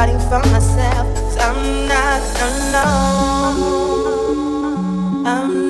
fighting for myself, cause I'm not alone. I'm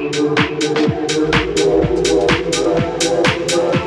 Thank you.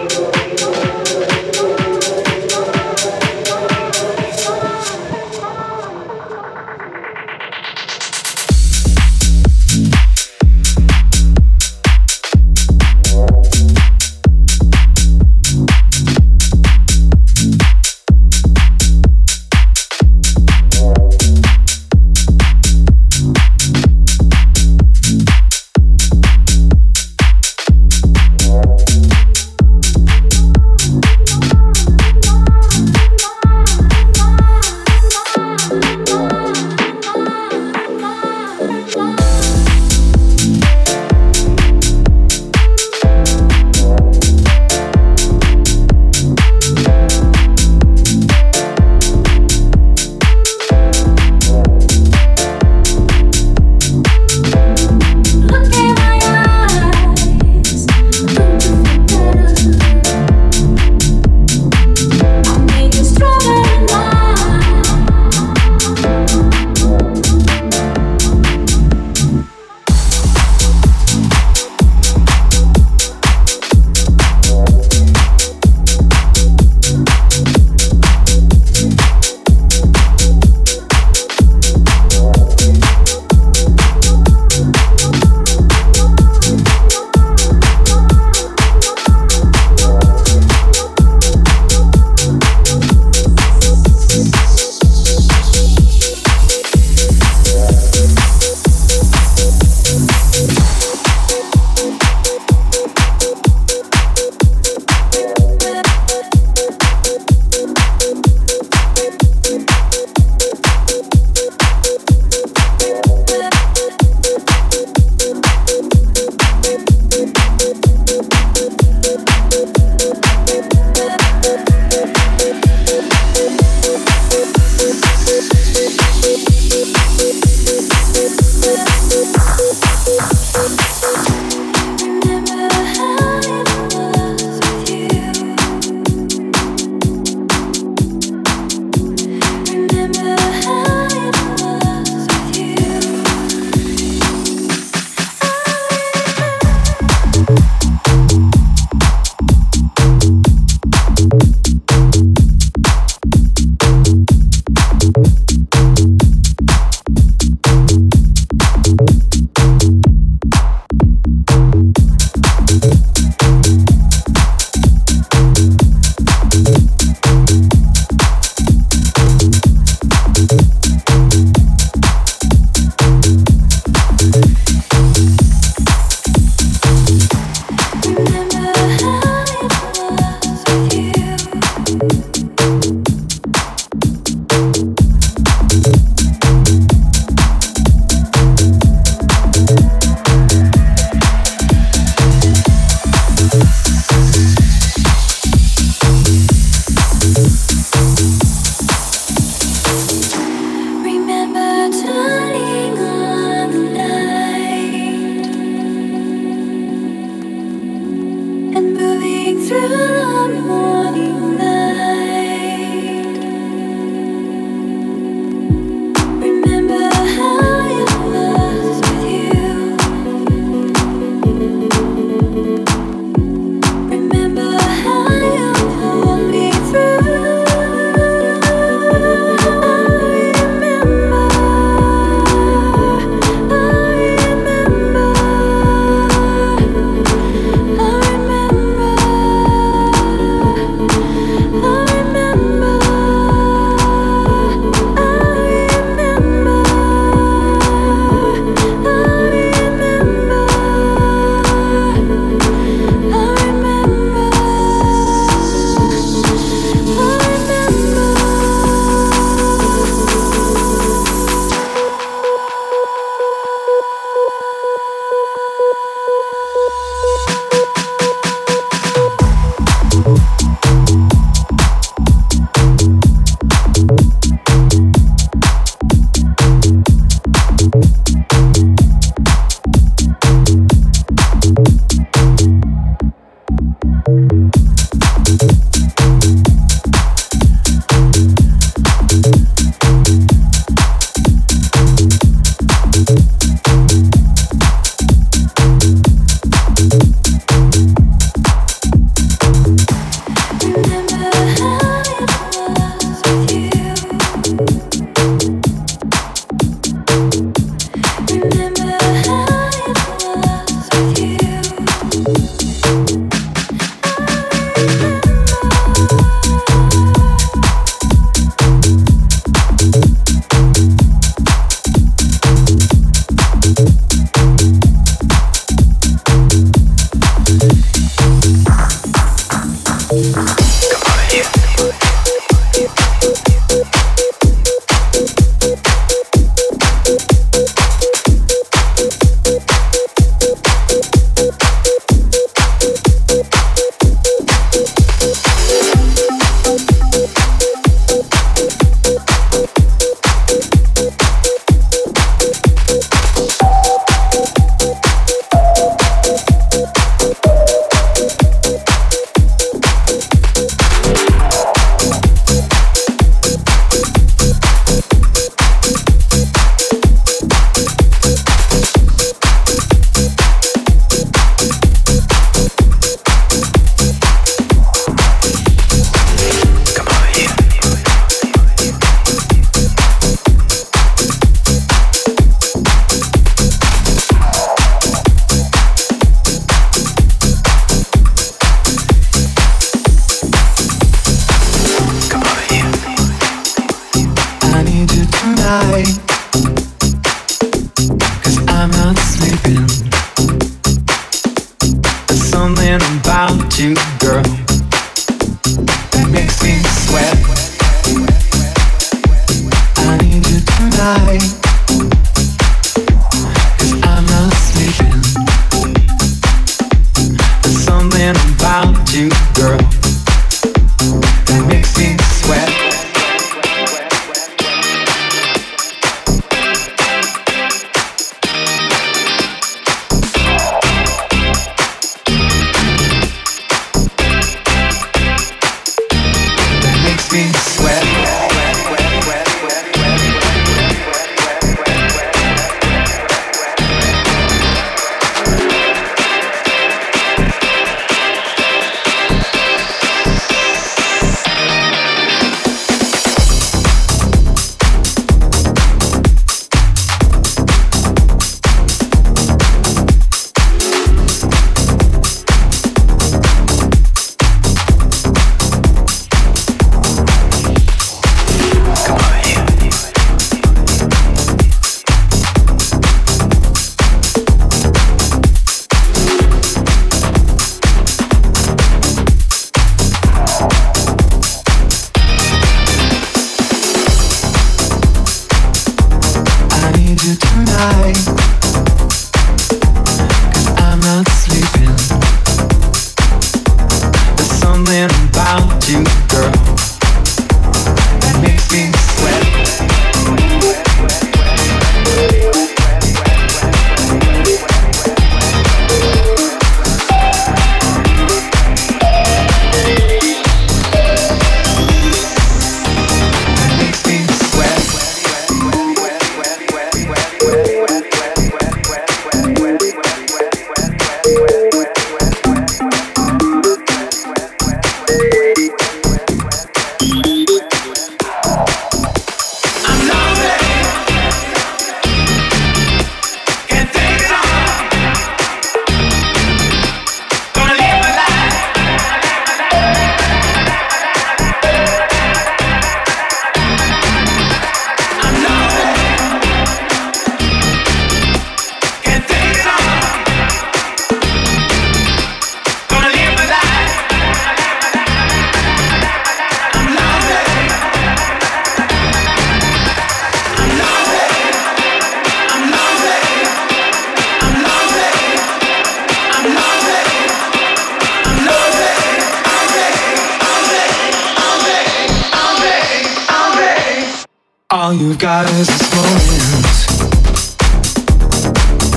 all you've got is this moment.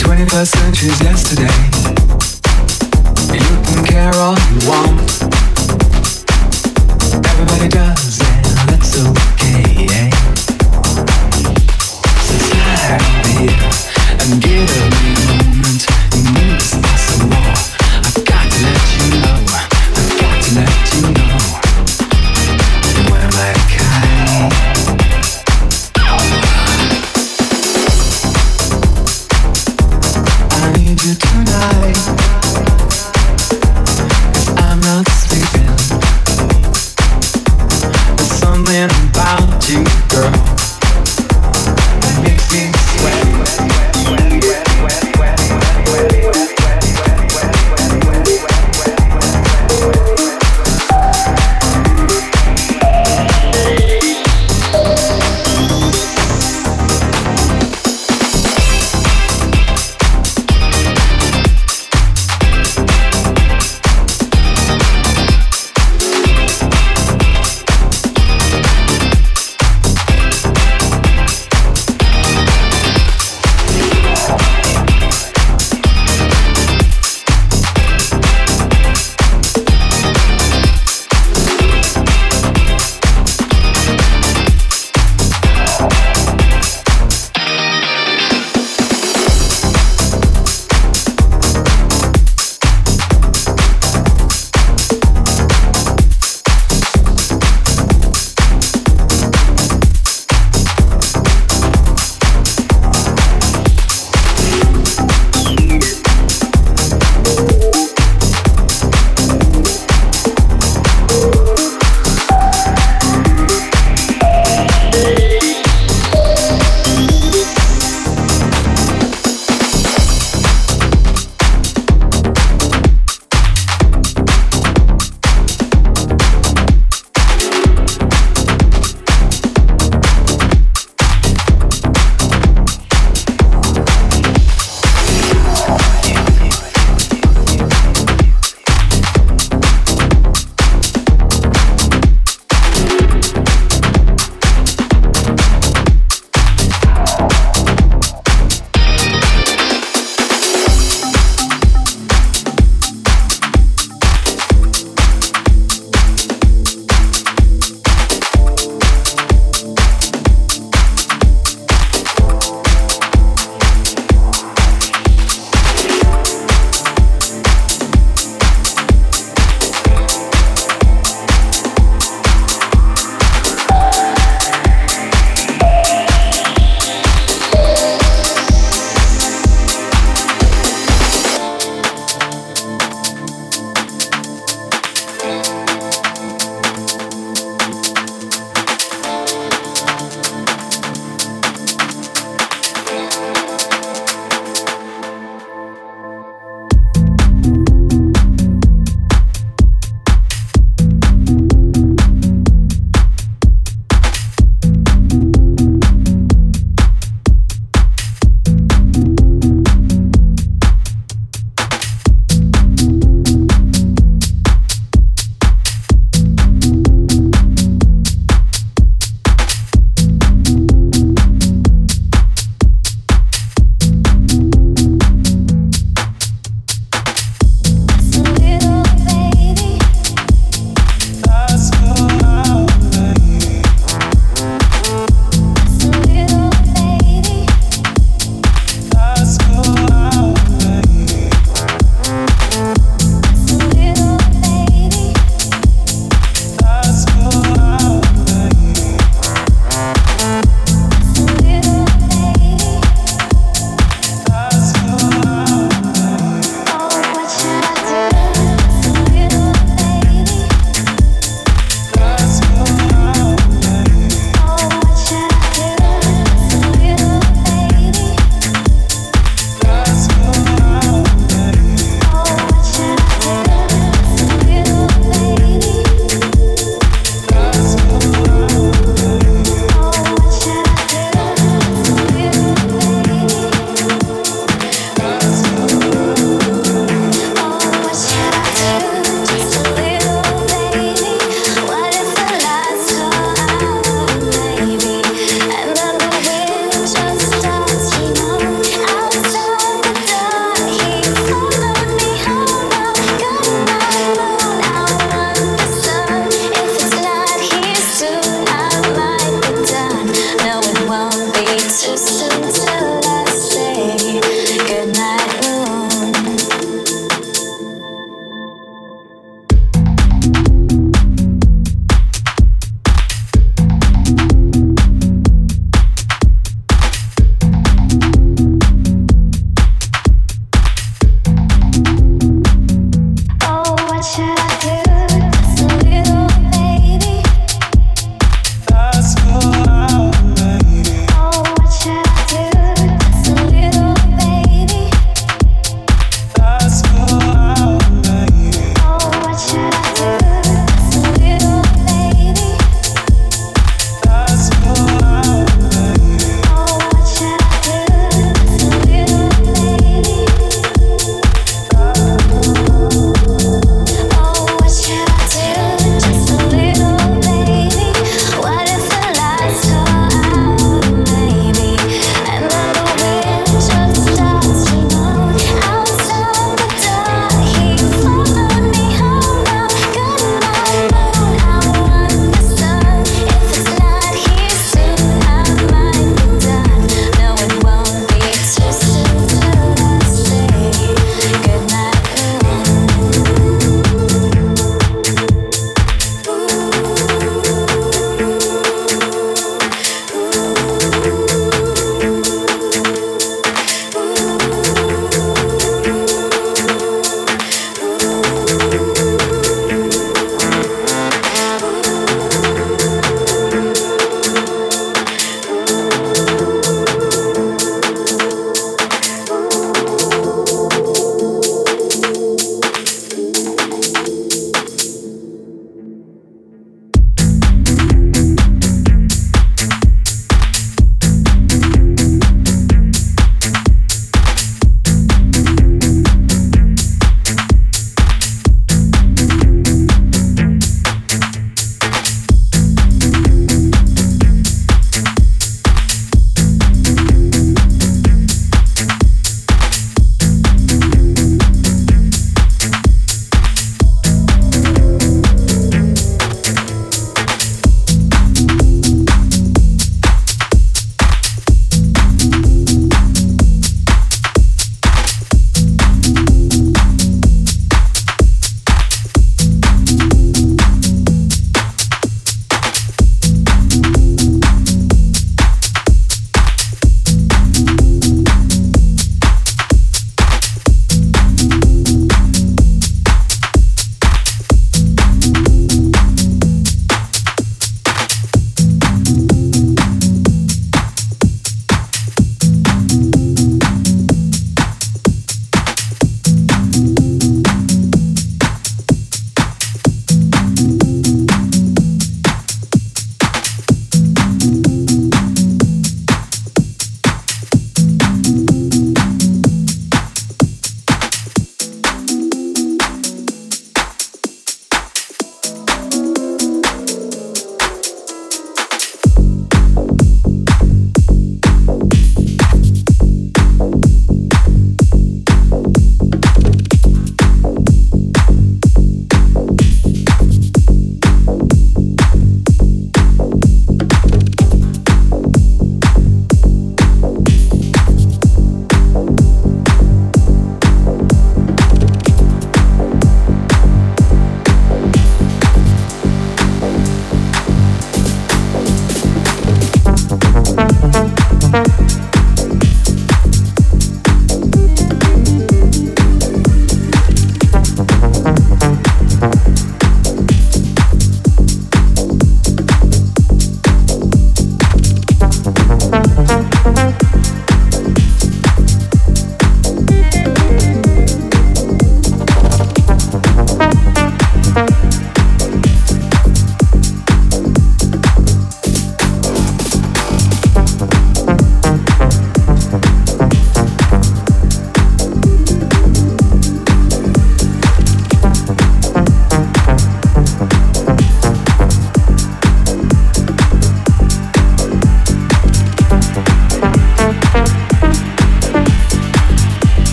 21st century's yesterday. You can care all you want. Everybody does.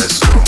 this.